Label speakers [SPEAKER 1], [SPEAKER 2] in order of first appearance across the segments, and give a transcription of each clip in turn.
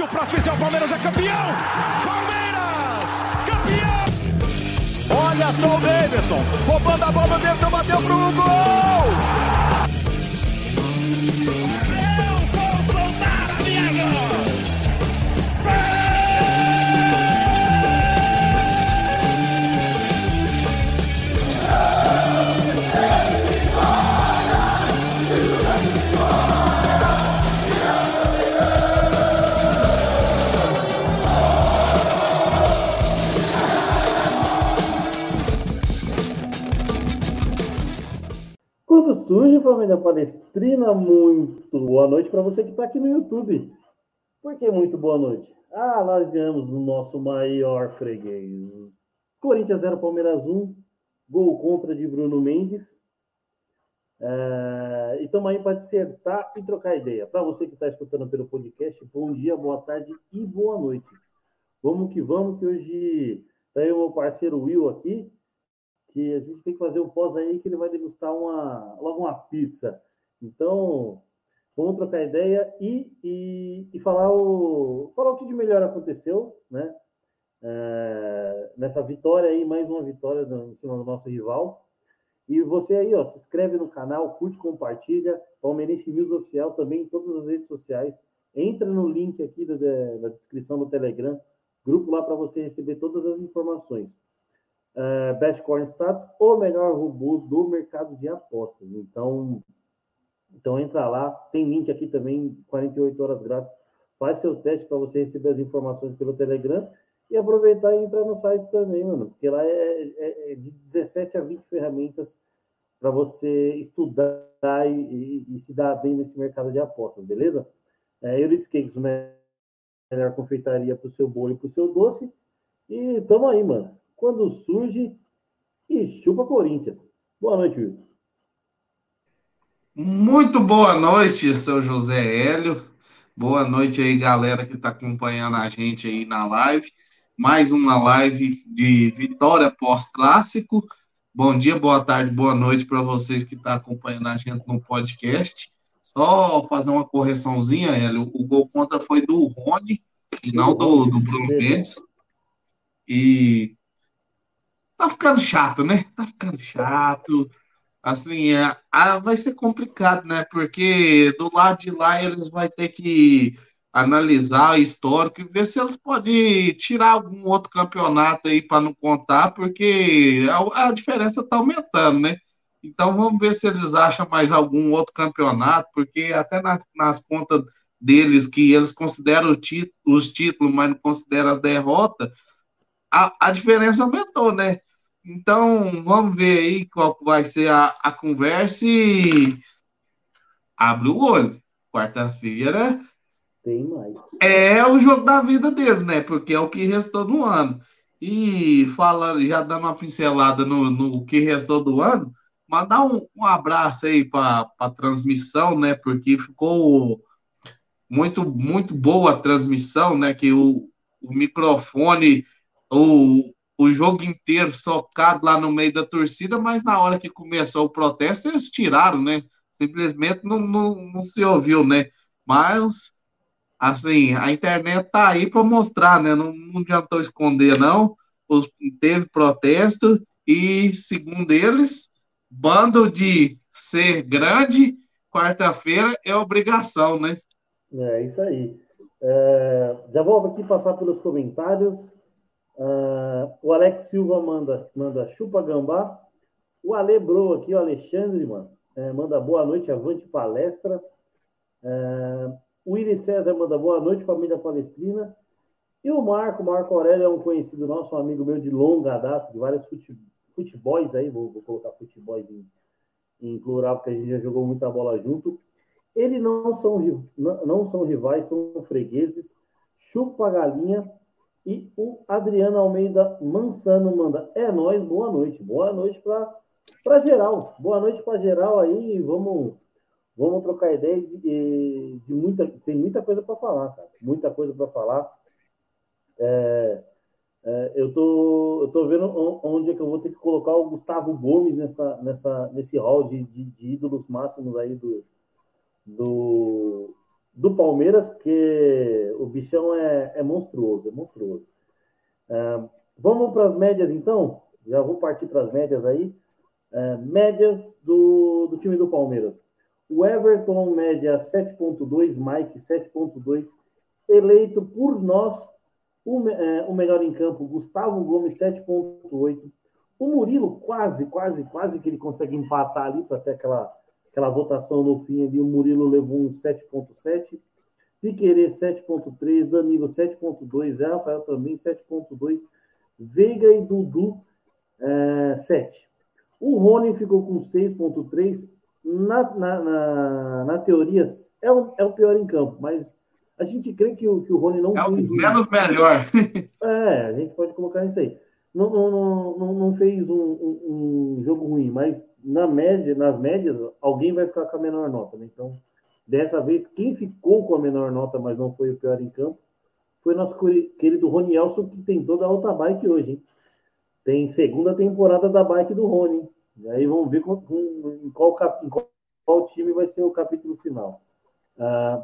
[SPEAKER 1] Se o próximo fizer o Palmeiras é campeão! Palmeiras! Campeão!
[SPEAKER 2] Olha só o Davidson, roubando a bola dentro, bateu pro gol!
[SPEAKER 3] Surge família palestrina, muito boa noite para você que está aqui no YouTube. Por que muito boa noite? Ah, nós ganhamos o nosso maior freguês. Corinthians 0, Palmeiras 1, gol contra de Bruno Mendes. É, e estamos aí para dissertar e trocar ideia. Para você que está escutando pelo podcast, bom dia, boa tarde e boa noite. Vamos que vamos, que hoje está aí o meu parceiro Will aqui que a gente tem que fazer um pós aí que ele vai degustar uma, logo uma pizza. Então, vamos trocar ideia e, e, e falar, o, falar o que de melhor aconteceu, né? É, nessa vitória aí, mais uma vitória em cima do nosso rival. E você aí, ó, se inscreve no canal, curte, compartilha, Palmeirense News Oficial também em todas as redes sociais. Entra no link aqui da, da descrição do Telegram, grupo lá para você receber todas as informações uh, Best Corn Status, o melhor robôs do mercado de apostas. Então, então entra lá, tem link aqui também, 48 horas grátis. Faz seu teste para você receber as informações pelo Telegram e aproveitar e entrar no site também, mano, porque lá é, é, é de 17 a 20 ferramentas para você estudar e, e, e, se dar bem nesse mercado de apostas, beleza? É, Euridice Cakes, melhor confeitaria para o seu bolo e para o seu doce. E tamo aí, mano quando surge e chupa Corinthians. Boa noite, Will.
[SPEAKER 4] Muito boa noite, seu José Hélio. Boa noite aí, galera que está acompanhando a gente aí na live. Mais uma live de vitória pós-clássico. Bom dia, boa tarde, boa noite para vocês que estão tá acompanhando a gente no podcast. Só fazer uma correçãozinha, Hélio. O gol contra foi do Rony e não do, do Bruno Mendes. E tá ficando chato, né? Tá ficando chato. Assim, é, a, vai ser complicado, né? Porque do lado de lá eles vão ter que analisar o histórico e ver se eles podem tirar algum outro campeonato aí para não contar, porque a, a diferença está aumentando, né? Então vamos ver se eles acham mais algum outro campeonato, porque até nas contas deles, que eles consideram os títulos, mas não consideram as derrotas, a, a diferença aumentou, né? Então, vamos ver aí qual vai ser a, a conversa e abre o olho. Quarta-feira
[SPEAKER 3] tem mais.
[SPEAKER 4] É o jogo da vida deles, né? Porque é o que restou do ano. E falando, já dando uma pincelada no, no que restou do ano, mandar um, um abraço aí para a transmissão, né? Porque ficou muito, muito boa a transmissão, né? Que o, o microfone, o, o jogo inteiro socado lá no meio da torcida, mas na hora que começou o protesto, eles tiraram, né? Simplesmente não, não, não se ouviu, né? Mas, assim, a internet tá aí para mostrar, né? Não, não adiantou esconder, não. Os, teve protesto e, segundo eles, bando de ser grande, quarta-feira é obrigação, né?
[SPEAKER 3] É isso aí. É, já vou aqui passar pelos comentários. Uh, o Alex Silva manda, manda chupa gambá. O Ale Bro aqui, o Alexandre, mano, é, manda boa noite, avante palestra. Uh, o Willi César manda boa noite, família palestrina. E o Marco, Marco Aurélio é um conhecido nosso, um amigo meu de longa data, de vários fute, futebols aí, vou, vou colocar futebols em, em, plural, porque a gente já jogou muita bola junto. Eles não são, não, não são rivais, são fregueses. Chupa galinha e o Adriano Almeida Mansano manda: É nós, boa noite. Boa noite para geral. Boa noite para geral aí. Vamos, vamos trocar ideia de, de muita. Tem muita coisa para falar, cara. Muita coisa para falar. É, é, eu, tô, eu tô vendo onde é que eu vou ter que colocar o Gustavo Gomes nessa, nessa, nesse hall de, de, de ídolos máximos aí do, do, do Palmeiras, porque o bichão é, é monstruoso, é monstruoso. Uh, vamos para as médias, então? Já vou partir para as médias aí. Uh, médias do, do time do Palmeiras. O Everton, média 7.2, Mike 7.2, eleito por nós o, é, o melhor em campo, Gustavo Gomes 7.8. O Murilo quase, quase, quase que ele consegue empatar ali para ter aquela, aquela votação no fim ali. O Murilo levou um 7.7. Piquerê 7.3, Danilo 7.2, Rafael também 7.2, Veiga e Dudu é, 7. O Rony ficou com 6.3. Na, na, na, na, teoria, é o, é o pior em campo, mas a gente crê que o, que o Rony não
[SPEAKER 4] é fez. É o menos um... melhor.
[SPEAKER 3] é, a gente pode colocar isso aí. Não, não, não, não fez um, um, um, jogo ruim, mas na média, nas médias, alguém vai ficar com a menor nota. Né? Então, dessa vez, quem ficou com a menor nota, mas não foi o pior em campo, foi nosso querido Rony Elson, que tem toda a alta bike hoje. Hein? Tem segunda temporada da bike do Rony. E aí vamos ver com, com, em, qual, em, qual, time vai ser o capítulo final. Ah,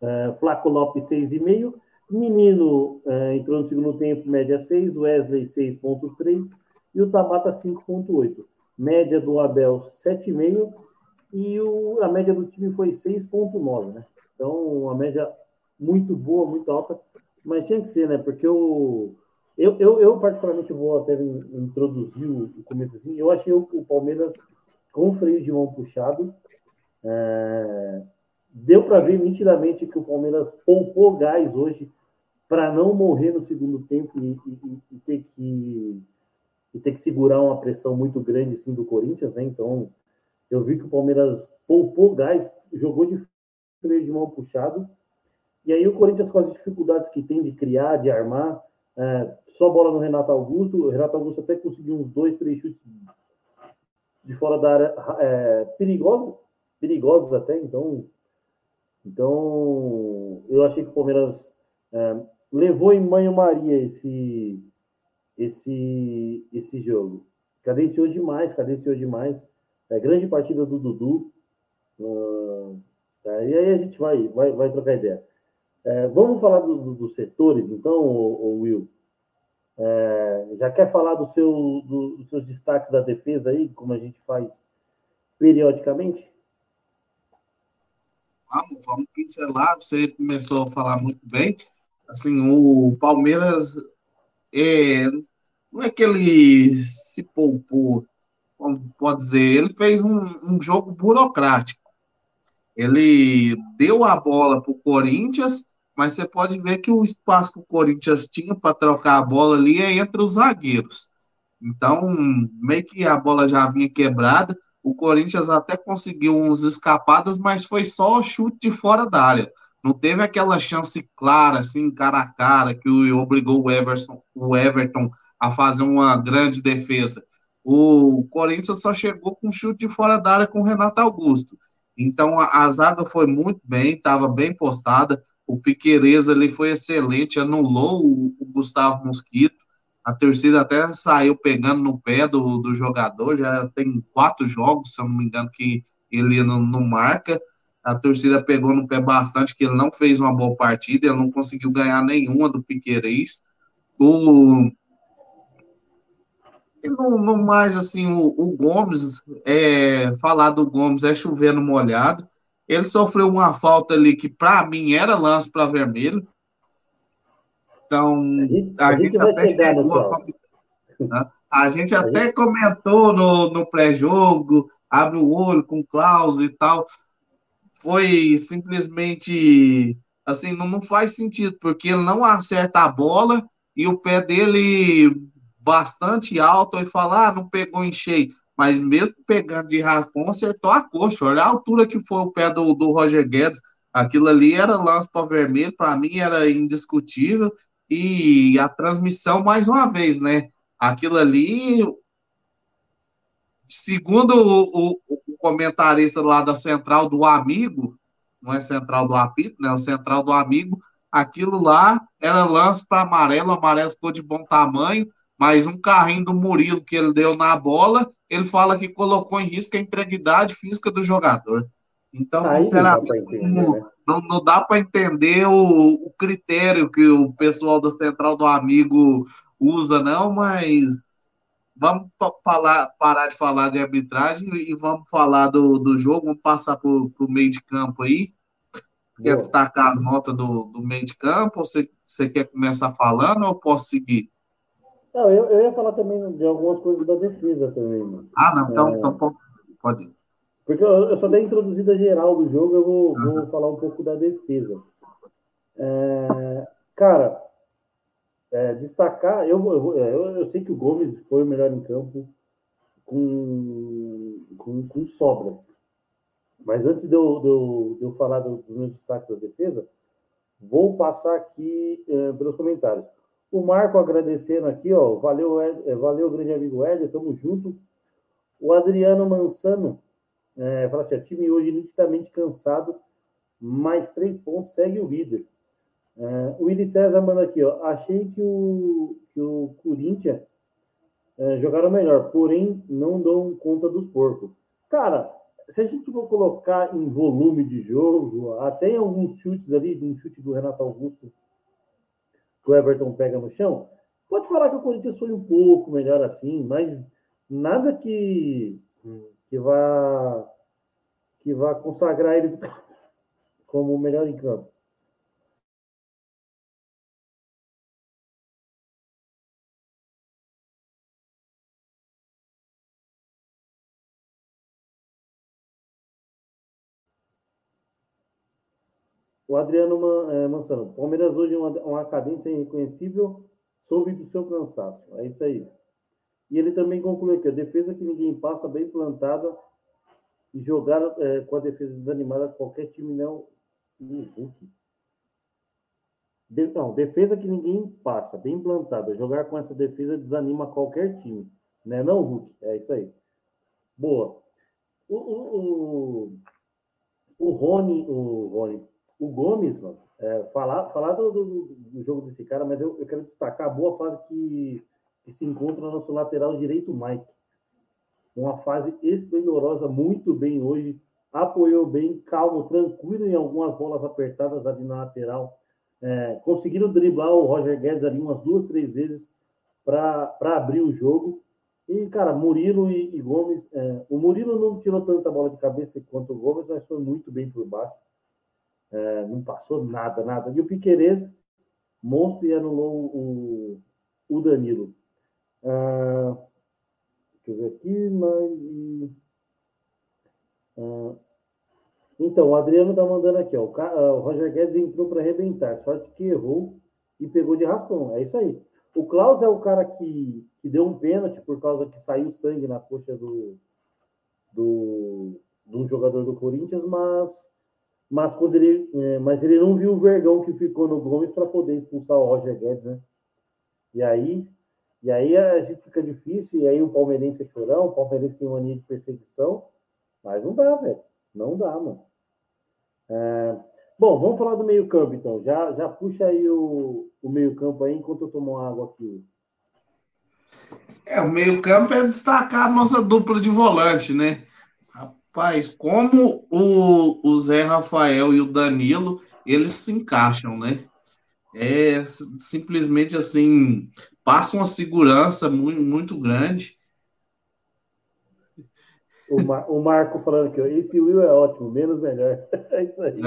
[SPEAKER 3] Uh, Flaco Lopes 6,5. Menino uh, entrou no segundo tempo, média 6. Wesley 6,3. E o Tabata 5,8. Média do Abel 7,5. E o, a média do time foi 6,9. Né? Então, uma média muito boa, muito alta. Mas tinha que ser, né? Porque o. Eu, eu, eu, particularmente, vou até introduzir o começo assim. Eu achei o, o Palmeiras com freio de mão puxado. É, deu para ver nitidamente que o Palmeiras poupou gás hoje para não morrer no segundo tempo e, e, e, ter que e ter que segurar uma pressão muito grande assim do Corinthians, né? Então eu vi que o Palmeiras poupou gás, jogou de freio de mão puxado e aí o Corinthians com as dificuldades que tem de criar, de armar, é, só bola no Renato Augusto, o Renato Augusto até conseguiu uns dois, três chutes de fora da área é, perigosos, perigosos até, então então, eu achei que o Palmeiras é, levou em banho-maria esse, esse, esse jogo. Cadenciou demais, cadenciou demais. É, grande partida do Dudu. Uh, tá, e aí a gente vai, vai, vai trocar ideia. É, vamos falar do, do, dos setores, então, o, Will? É, já quer falar do seu, do, dos seus destaques da defesa aí, como a gente faz periodicamente?
[SPEAKER 4] vamos, vamos pincelar. Você começou a falar muito bem. Assim, o Palmeiras é, não é que ele se poupou, como pode dizer, ele fez um, um jogo burocrático. Ele deu a bola para o Corinthians, mas você pode ver que o espaço que o Corinthians tinha para trocar a bola ali é entre os zagueiros. Então, meio que a bola já vinha quebrada. O Corinthians até conseguiu uns escapadas, mas foi só chute de fora da área. Não teve aquela chance clara, assim, cara a cara, que obrigou o Everton, o Everton a fazer uma grande defesa. O Corinthians só chegou com chute de fora da área com o Renato Augusto. Então a, a zaga foi muito bem, estava bem postada. O Piquerez ali foi excelente, anulou o, o Gustavo Mosquito. A torcida até saiu pegando no pé do, do jogador, já tem quatro jogos, se eu não me engano, que ele não, não marca. A torcida pegou no pé bastante, que ele não fez uma boa partida, ele não conseguiu ganhar nenhuma do Piquerez. O, e no, no, mais, assim, o, o Gomes, é, falar do Gomes é chover no molhado. Ele sofreu uma falta ali que, para mim, era lance para vermelho. Então, a gente, até a, né? gente até gente... comentou no, no pré-jogo, abre o olho com Klaus e tal. Foi simplesmente assim, não, não faz sentido, porque ele não acerta a bola e o pé dele bastante alto e fala, ah, não pegou em cheio. Mas mesmo pegando de raspão, acertou a coxa. Olha a altura que foi o pé do, do Roger Guedes. Aquilo ali era lance para vermelho, para mim era indiscutível. E a transmissão, mais uma vez, né? Aquilo ali, segundo o, o, o comentarista lá da Central do Amigo, não é Central do Apito, né? O Central do Amigo, aquilo lá era lance para amarelo, o amarelo ficou de bom tamanho, mas um carrinho do Murilo que ele deu na bola, ele fala que colocou em risco a integridade física do jogador. Então, Aí sinceramente, entender, né? não, não dá para entender o, o, critério que o pessoal da Central do Amigo usa, não, mas vamos falar, parar de falar de arbitragem e vamos falar do, do jogo, vamos passar para o meio de campo aí. Quer Boa. destacar as notas do, do meio de campo? Você, você quer começar falando ou eu posso seguir?
[SPEAKER 3] Não, eu, eu ia falar também de algumas coisas da defesa também. Mano.
[SPEAKER 4] Ah, não, então, é... então pode ir.
[SPEAKER 3] Porque eu, eu só dei a introduzida geral do jogo, eu vou, uhum. vou falar um pouco da defesa. É, cara, é, destacar, eu, eu, eu, eu, sei que o Gomes foi o melhor em campo com, com, com sobras. Mas antes de eu, de eu, de eu falar dos meus destaques da defesa, vou passar aqui é, pelos comentários. O Marco agradecendo aqui, ó. Valeu, é, valeu, grande amigo Hélio, tamo junto. O Adriano Mansano é, fala assim: time hoje nitidamente cansado, mais três pontos, segue o líder. É, o Willi César manda aqui, ó. Achei que o, que o Corinthians é, jogaram melhor, porém não dão conta dos porcos. Cara, se a gente for colocar em volume de jogo, até em alguns chutes ali, um chute do Renato Augusto, que o Everton pega no chão, pode falar que o Corinthians foi um pouco melhor assim, mas nada que, que vá que vá consagrar eles como o melhor em campo. O Adriano é, Mansano. Palmeiras hoje é uma, uma cadência irreconhecível soube do seu cansaço. É isso aí. E ele também conclui que a defesa que ninguém passa, bem plantada, e jogar é, com a defesa desanimada, qualquer time não. Hulk. De, não, defesa que ninguém passa, bem plantada. Jogar com essa defesa desanima qualquer time. Né? Não, Hulk? É isso aí. Boa. O, o, o, o Rony, o Rony, o Gomes, mano, é, falar, falar do, do, do, jogo desse cara, mas eu, eu quero destacar a boa fase que, que se encontra no nosso lateral direito, Mike. Uma fase esplendorosa, muito bem hoje, apoiou bem, calmo, tranquilo em algumas bolas apertadas ali na lateral. É, conseguiram driblar o Roger Guedes ali umas duas, três vezes para abrir o jogo. E, cara, Murilo e, e Gomes. É, o Murilo não tirou tanta bola de cabeça quanto o Gomes, mas foi muito bem por baixo. É, não passou nada, nada. E o Piquerez, monstro, e anulou o, o Danilo. Ah, deixa eu ver aqui, mas. Ah, então, o Adriano está mandando aqui, ó, o, ah, o Roger Guedes entrou para arrebentar, sorte que errou e pegou de raspão. É isso aí. O Klaus é o cara que, que deu um pênalti por causa que saiu sangue na coxa do, do, do jogador do Corinthians, mas mas quando ele, é, mas ele não viu o vergão que ficou no Gomes para poder expulsar o Roger Guedes, né? E aí, e aí a gente fica difícil, e aí o palmeirense é chorão, o palmeirense tem mania de perseguição, mas não dá, velho. Não dá, mano. É... Bom, vamos falar do meio-campo, então. Já, já puxa aí o, o meio-campo aí enquanto eu tomo água aqui.
[SPEAKER 4] É, o meio-campo é destacar a nossa dupla de volante, né? Rapaz, como o, o Zé Rafael e o Danilo, eles se encaixam, né? É simplesmente assim, passa uma segurança muito, muito grande.
[SPEAKER 3] O, Mar, o Marco falando que esse Will é ótimo, menos melhor. É isso aí.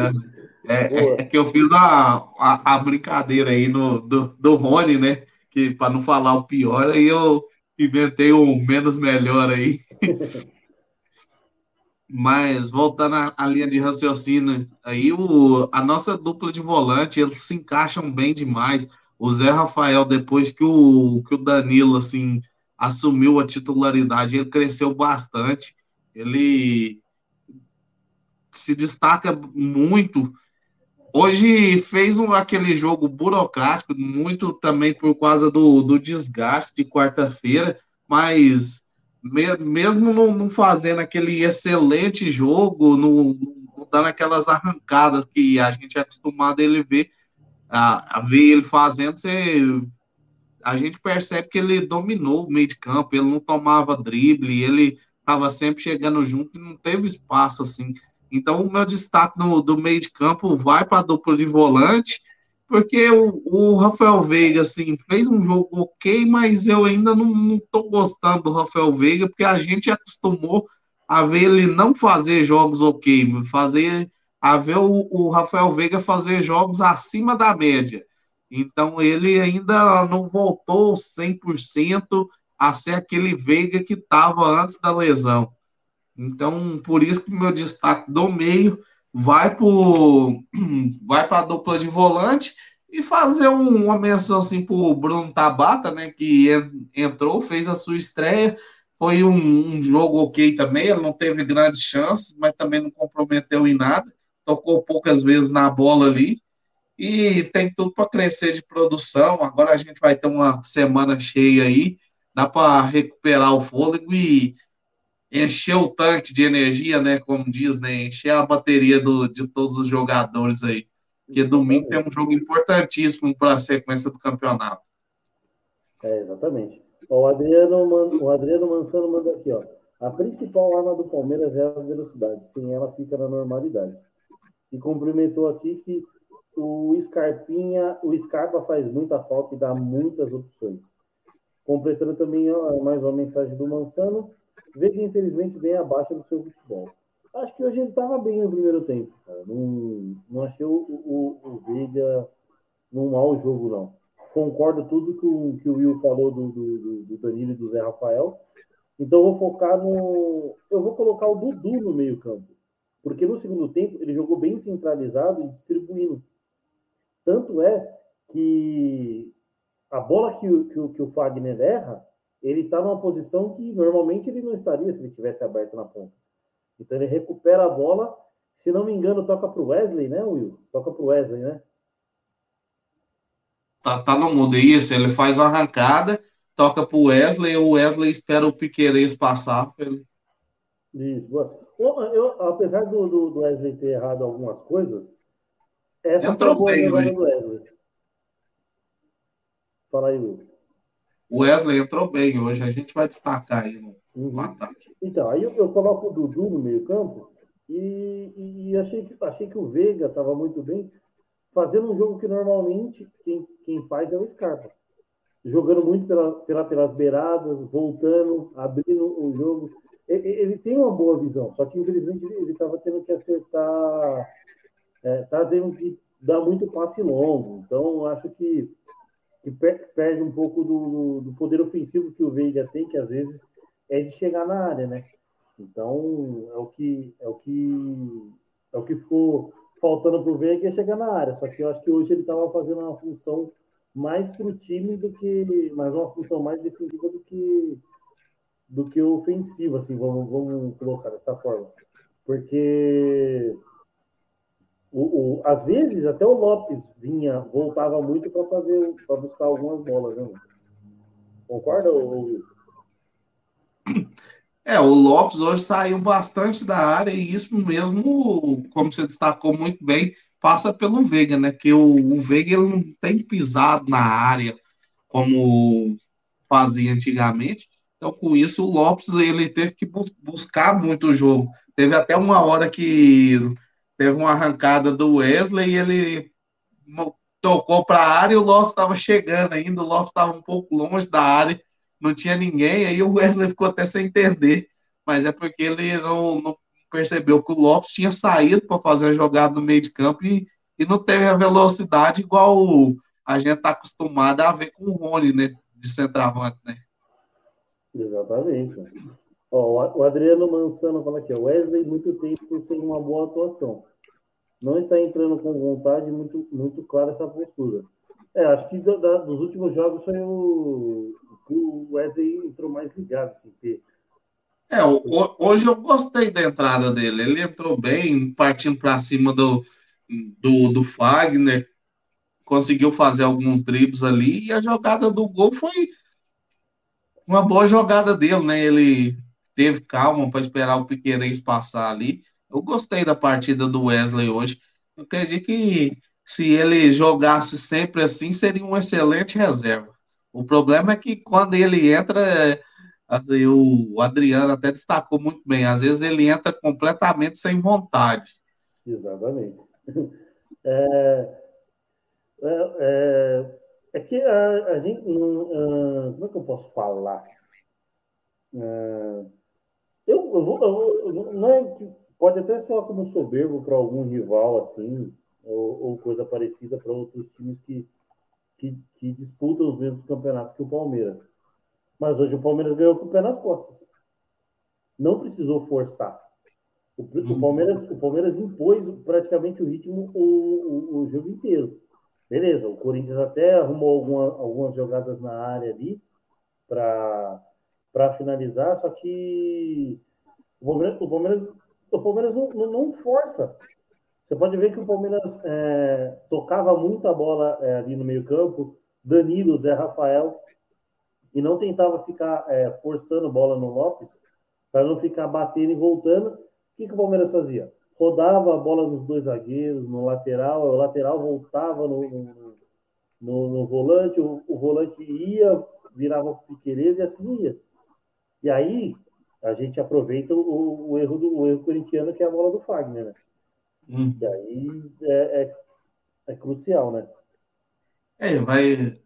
[SPEAKER 4] É, é, é que eu fiz a, a, a, brincadeira aí no, do, do Rony, né? Que para não falar o pior, aí eu inventei um menos melhor aí. Mas voltando à, linha de raciocínio, aí o, a nossa dupla de volante, eles se encaixam bem demais. O Zé Rafael, depois que o, que o Danilo assim, assumiu a titularidade, ele cresceu bastante. Ele se destaca muito. Hoje fez um, aquele jogo burocrático, muito também por causa do, do desgaste de quarta-feira, mas mesmo não, não, fazendo aquele excelente jogo, não, não, dando aquelas arrancadas que a gente é acostumado a ele ver, a, a, ver ele fazendo, você, a gente percebe que ele dominou o meio de campo, ele não tomava drible, ele estava sempre chegando junto e não teve espaço assim. Então, o meu destaque no, do meio de campo vai para a dupla de volante, porque o, o, Rafael Veiga, assim, fez um jogo ok, mas eu ainda não estou gostando do Rafael Veiga, porque a gente acostumou a ver ele não fazer jogos ok, fazer a ver o, o Rafael Veiga fazer jogos acima da média. Então, ele ainda não voltou 100% a ser aquele Veiga que estava antes da lesão. Então, por isso que meu destaque do meio vai para vai a dupla de volante e fazer um, uma menção assim para o Bruno Tabata, né, que entrou, fez a sua estreia, foi um, um, jogo ok também, ele não teve grandes chances, mas também não comprometeu em nada, tocou poucas vezes na bola ali, e tem tudo para crescer de produção, agora a gente vai ter uma semana cheia aí, dá para recuperar o fôlego e encher o tanque de energia, né? Como diz, né? Encher a bateria do, de todos os jogadores aí. Porque domingo tem um jogo importantíssimo para a sequência do campeonato.
[SPEAKER 3] É, exatamente. O Adriano, o Adriano Mansano manda aqui, ó. A principal arma do Palmeiras é a velocidade. Sem ela fica na normalidade. E cumprimentou aqui que o Scarpinha, o Scarpa faz muita falta e dá muitas opções. Completando também ó, mais uma mensagem do Mansano. Veiga, infelizmente, bem abaixo do seu futebol. Acho que hoje ele estava bem no primeiro tempo. Cara. Não, não achei o, o, o Veiga num mau jogo, não. Concordo tudo que o, que o Will falou do, do, do Danilo e do Zé Rafael. Então vou focar no. Eu vou colocar o Dudu no meio-campo. Porque no segundo tempo ele jogou bem centralizado e distribuindo. Tanto é que a bola que, que, que o Fagner erra, ele está numa posição que normalmente ele não estaria se ele tivesse aberto na ponta. Então ele recupera a bola, se não me engano, toca para o Wesley, né, Will? Toca para o Wesley, né?
[SPEAKER 4] Tá, tá no mundo, isso. Ele faz uma arrancada, toca para o Wesley, o Wesley espera o Piqueires passar. Ele...
[SPEAKER 3] Isso. Eu, eu, apesar do, do, do, Wesley ter errado algumas coisas, essa
[SPEAKER 4] Entrou foi a bem,
[SPEAKER 3] boa do Wesley. Fala aí, Will.
[SPEAKER 4] O Wesley entrou bem hoje, a gente vai destacar aí no,
[SPEAKER 3] uhum. ataque. Então, aí eu, eu, coloco o Dudu no meio-campo e, e, achei, que, achei que o Veiga estava muito bem, fazendo um jogo que normalmente quem, quem faz é o Scarpa. Jogando muito pela, pela, pelas beiradas, voltando, abrindo o jogo. Ele, ele tem uma boa visão, só que infelizmente ele estava tendo que acertar, está é, tendo que dar muito passe longo. Então, acho que que perde um pouco do, do, poder ofensivo que o Veiga tem, que às vezes é de chegar na área, né? Então é o que é o que é o que ficou faltando para o Veiga é chegar na área. Só que eu acho que hoje ele estava fazendo uma função mais para o time do que, mas uma função mais defensiva do que do que ofensiva, assim, vamos, vamos colocar dessa forma, porque o, o, às vezes até o Lopes vinha, voltava muito para fazer, para buscar algumas bolas, né? Concorda, ou...
[SPEAKER 4] É, o Lopes hoje saiu bastante da área e isso mesmo, como você destacou muito bem, passa pelo Veiga, né? Que o, o Veiga ele não tem pisado na área como fazia antigamente. Então, com isso, o Lopes ele teve que buscar muito o jogo. Teve até uma hora que teve uma arrancada do Wesley e ele tocou para a área e o Lopes estava chegando ainda, o Lopes estava um pouco longe da área, não tinha ninguém, aí o Wesley ficou até sem entender, mas é porque ele não, não percebeu que o Lopes tinha saído para fazer a jogada no meio de campo e, e não teve a velocidade igual a gente está acostumado a ver com o Rony, né, de centroavante, né?
[SPEAKER 3] Exatamente. Ó, o Adriano Mansano fala aqui, Wesley muito tempo sem uma boa atuação não está entrando com vontade, muito, muito clara essa postura. É, acho que do, da, dos últimos jogos foi o, o Wesley entrou mais ligado, assim.
[SPEAKER 4] É, hoje eu gostei da entrada dele. Ele entrou bem, partindo para cima do, do, do Fagner, conseguiu fazer alguns dribles ali, e a jogada do gol foi uma boa jogada dele, né? Ele teve calma para esperar o Piqueires passar ali. Eu gostei da partida do Wesley hoje. Eu acredito que se ele jogasse sempre assim, seria um excelente reserva. O problema é que quando ele entra, assim, o Adriano até destacou muito bem, às vezes ele entra completamente sem vontade.
[SPEAKER 3] Exatamente. É, é, é, é que a, a gente. Uh, como é que eu posso falar? Uh, eu, eu, vou, eu, não é que pode até soar como soberbo para algum rival assim, ou, ou coisa parecida para outros times que, que, que, disputam os mesmos campeonatos que o Palmeiras. Mas hoje o Palmeiras ganhou com o pé nas costas. Não precisou forçar. O, o uhum. Palmeiras, o Palmeiras impôs praticamente o ritmo o, o, o jogo inteiro. Beleza, o Corinthians até arrumou alguma, algumas jogadas na área ali para finalizar, só que o Palmeiras, o Palmeiras, o Palmeiras não, não, força. Você pode ver que o Palmeiras é, tocava muita bola é, ali no meio-campo, Danilo, Zé Rafael, e não tentava ficar é, forçando bola no Lopes para não ficar batendo e voltando. O que, que o Palmeiras fazia? rodava a bola nos dois zagueiros, no lateral, o lateral voltava no, no, no, no volante, o, o, volante ia, virava o Piqueires e assim ia. E aí a gente aproveita o, o, erro do o erro corintiano, que é a bola do Fagner, né? Hum. E aí é, é, é crucial, né?
[SPEAKER 4] É, vai.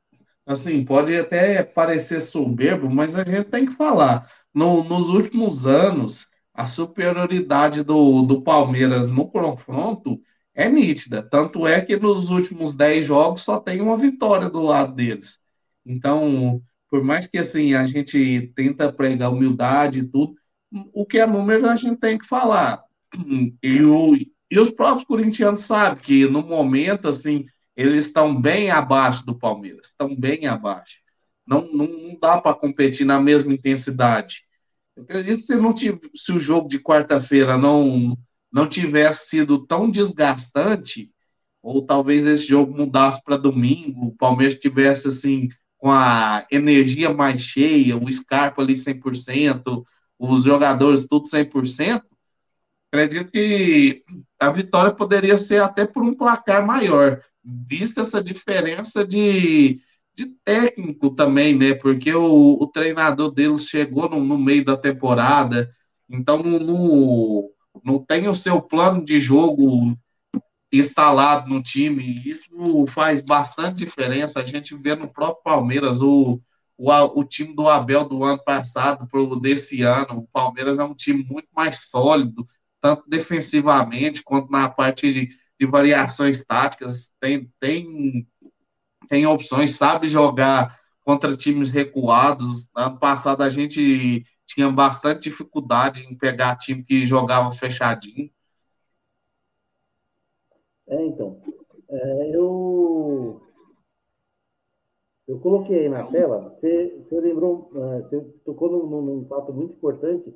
[SPEAKER 4] Assim, pode até parecer soberbo, mas a gente tem que falar. No, nos últimos anos, a superioridade do, do Palmeiras no confronto é nítida. Tanto é que nos últimos 10 jogos só tem uma vitória do lado deles. Então, por mais que assim a gente tenta pregar humildade e tudo, o que é número a gente tem que falar. E, o, e os próprios corintianos sabem que no momento assim eles estão bem abaixo do Palmeiras, estão bem abaixo. Não, não, não dá para competir na mesma intensidade. Eu acredito que se, não tive, se o jogo de quarta-feira não, não tivesse sido tão desgastante, ou talvez esse jogo mudasse para domingo, o Palmeiras tivesse assim com a energia mais cheia, o Scarpa ali 100%, os jogadores tudo 100%, acredito que a vitória poderia ser até por um placar maior, vista essa diferença de, de técnico também, né? Porque o, o treinador deles chegou no, no, meio da temporada, então não, não tem o seu plano de jogo instalado no time. Isso faz bastante diferença. A gente vê no próprio Palmeiras o, o, o time do Abel do ano passado para o desse ano. O Palmeiras é um time muito mais sólido, tanto defensivamente quanto na parte de, de variações táticas. Tem, tem tem opções, sabe jogar contra times recuados. Ano passado a gente tinha bastante dificuldade em pegar time que jogava fechadinho.
[SPEAKER 3] É, então. É, eu eu coloquei aí na tela, você, você lembrou, é, você tocou num, num fato muito importante,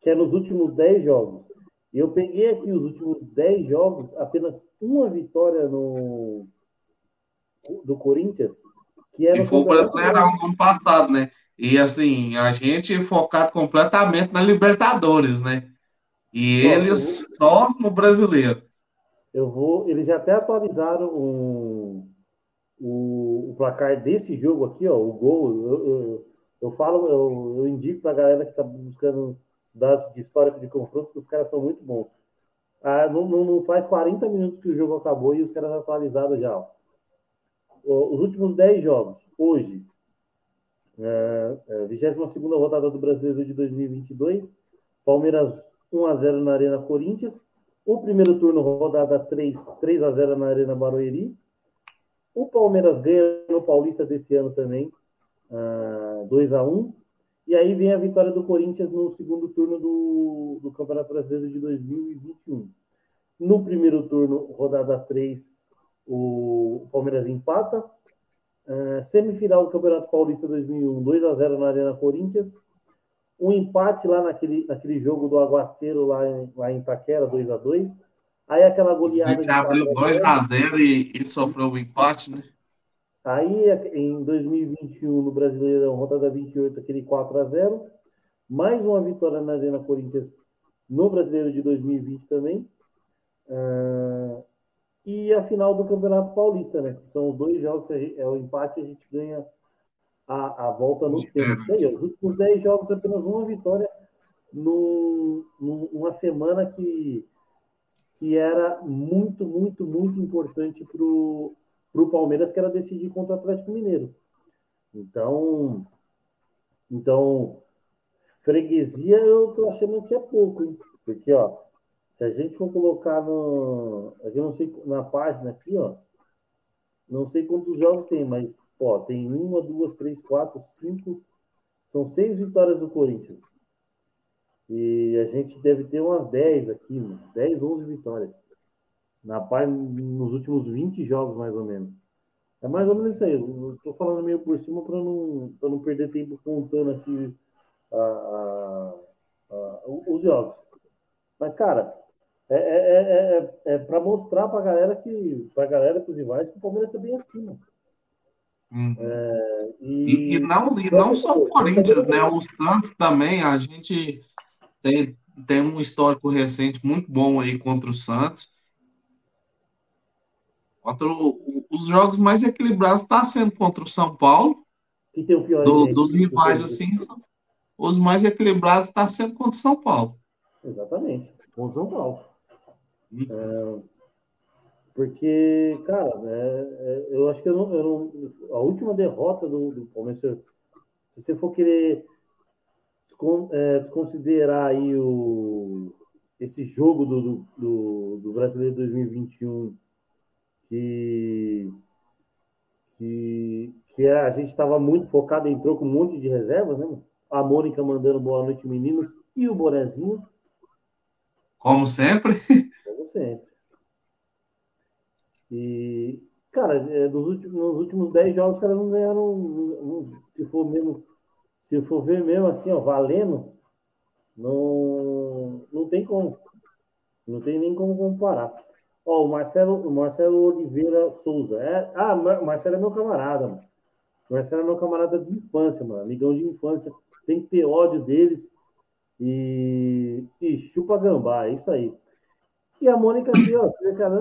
[SPEAKER 3] que é nos últimos 10 jogos. Eu peguei aqui os últimos 10 jogos, apenas uma vitória no, do Corinthians, que era.
[SPEAKER 4] E foi o Brasileirão no ano passado, né? E assim, a gente focado completamente na Libertadores, né? E Bom, eles vou... só no brasileiro.
[SPEAKER 3] Eu vou. Eles já até atualizaram um, o, o, placar desse jogo aqui, ó, o gol. Eu, eu, eu falo, eu, eu indico para a galera que está buscando dados de histórico de confrontos que os caras são muito bons. Ah, não, não, não, faz 40 minutos que o jogo acabou e os caras atualizaram já. Ó os últimos 10 jogos, hoje, é, é, 22 rodada do Brasileiro de 2022, Palmeiras 1x0 na Arena Corinthians, o primeiro turno, rodada 3, 3x0 na Arena Barueri, o Palmeiras ganha no Paulista desse ano também, uh, 2x1, e aí vem a vitória do Corinthians no segundo turno do, do Campeonato Brasileiro de 2021. No primeiro turno, rodada 3, o Palmeiras empata. Uh, semifinal do Campeonato Paulista 2001, 2 a 0 na Arena Corinthians. Um empate lá naquele, naquele jogo do Aguaceiro, lá em, lá em Itaquera, 2 a 2 Aí aquela goleada. A
[SPEAKER 4] gente abriu 2 a 0 e, e sofreu o um empate, né?
[SPEAKER 3] Aí em 2021, no Brasileirão, rodada 28, aquele 4 a 0 Mais uma vitória na Arena Corinthians no Brasileiro de 2020 também. Uh, e a final do Campeonato Paulista, né? São os dois jogos, é o empate, a gente ganha a, a volta no tempo. Aí, os últimos 10 jogos, apenas uma vitória no, numa semana que, que era muito, muito, muito importante para o Palmeiras, que era decidir contra o Atlético Mineiro. Então, então freguesia eu tô achando que é pouco, hein? Porque, ó, se a gente for colocar no. Aqui não sei, na página aqui, ó. Não sei quantos jogos tem, mas, ó, tem uma, duas, três, quatro, cinco. São seis vitórias do Corinthians. E a gente deve ter umas 10 aqui, 10, 11 vitórias. Na página, nos últimos 20 jogos, mais ou menos. É mais ou menos isso aí. Eu tô falando meio por cima para não, não perder tempo contando aqui a, a, a, os jogos. Mas, cara, é, é, é, é para mostrar para galera que, para a galera, para os rivais, que o Palmeiras está bem acima.
[SPEAKER 4] Uhum. É, e, e, não, e não só o Corinthians, né? O Santos também, a gente tem, tem um histórico recente muito bom aí contra o Santos. Contra o, os jogos mais equilibrados está sendo contra o São Paulo.
[SPEAKER 3] Que tem o pior
[SPEAKER 4] do, dos rivais, assim, os mais equilibrados está sendo contra o São Paulo.
[SPEAKER 3] Exatamente, contra o São Paulo. Hum. É, porque, cara, é, é, eu acho que eu não, eu não, a última derrota do, do Palmeiras, se você for querer é, desconsiderar aí o, esse jogo do, do, do Brasileiro 2021 que, que, que a gente estava muito focado, entrou com um monte de reservas, né? A Mônica mandando boa noite, meninos, e o Borezinho.
[SPEAKER 4] Como sempre.
[SPEAKER 3] Como sempre. E, cara, é, nos últimos, nos últimos 10 jogos, os caras não ganharam. se for mesmo, se for ver mesmo assim, ó, valendo, não, não tem como. Não tem nem como comparar. Ó, o Marcelo, o Marcelo Oliveira Souza. É, ah, o Marcelo é meu camarada, mano. Marcelo é meu camarada de infância, mano. Amigão de infância. Tem que ter ódio deles. E, e chupa gambá, é isso aí. E a Mônica aqui, ó,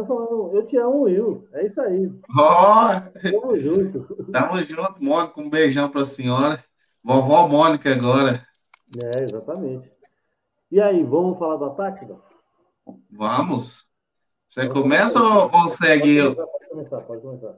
[SPEAKER 3] falando, eu te amo, Will. É isso aí.
[SPEAKER 4] Oh, Tamo junto. Tamo junto, Mônica. Um beijão pra senhora. Vovó Mônica agora.
[SPEAKER 3] É, exatamente. E aí, vamos falar do ataque, não?
[SPEAKER 4] Vamos. Você começa ou, ou segue eu?
[SPEAKER 3] Pode começar, pode começar.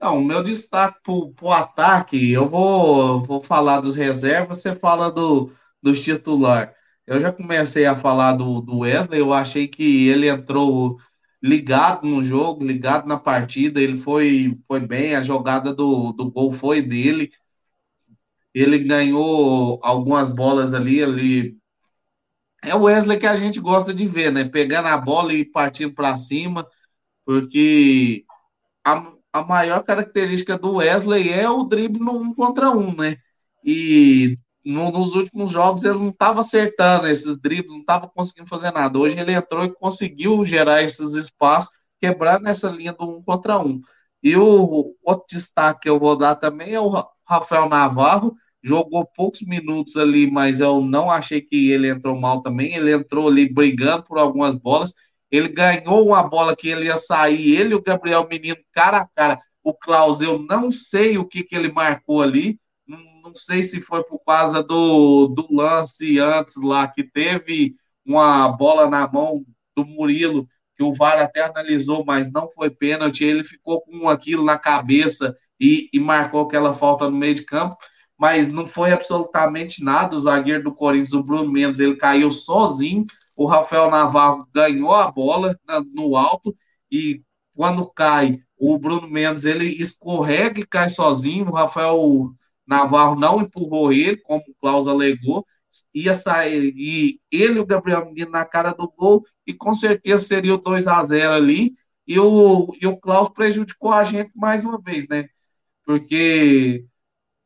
[SPEAKER 4] Não, o meu destaque para o ataque, eu vou, vou falar dos reservas, você fala do, dos titular. Eu já comecei a falar do, do Wesley, eu achei que ele entrou ligado no jogo, ligado na partida, ele foi, foi bem, a jogada do, do gol foi dele. Ele ganhou algumas bolas ali, ele é o Wesley que a gente gosta de ver, né? Pegando a bola e partindo para cima, porque a, a maior característica do Wesley é o drible no um contra um, né? E nos últimos jogos ele não estava acertando esses dribles, não estava conseguindo fazer nada. Hoje ele entrou e conseguiu gerar esses espaços, quebrando essa linha do um contra um. E o outro destaque que eu vou dar também é o Rafael Navarro, jogou poucos minutos ali, mas eu não achei que ele entrou mal também. Ele entrou ali brigando por algumas bolas. Ele ganhou uma bola que ele ia sair, ele e o Gabriel Menino cara a cara. O Klaus, eu não sei o que, que ele marcou ali. Não, sei se foi por causa do, do lance antes lá, que teve uma bola na mão do Murilo, que o VAR até analisou, mas não foi pênalti. Ele ficou com aquilo na cabeça e, e marcou aquela falta no meio de campo mas não foi absolutamente nada. O zagueiro do Corinthians, o Bruno Mendes, ele caiu sozinho. O Rafael Navarro ganhou a bola no alto e quando cai, o Bruno Mendes ele escorrega e cai sozinho. O Rafael Navarro não empurrou ele, como o Klaus alegou. Ia sair e ele e o Gabriel Menino na cara do gol, e com certeza seria o 2 a 0 ali. E o, e o Klaus prejudicou a gente mais uma vez, né? Porque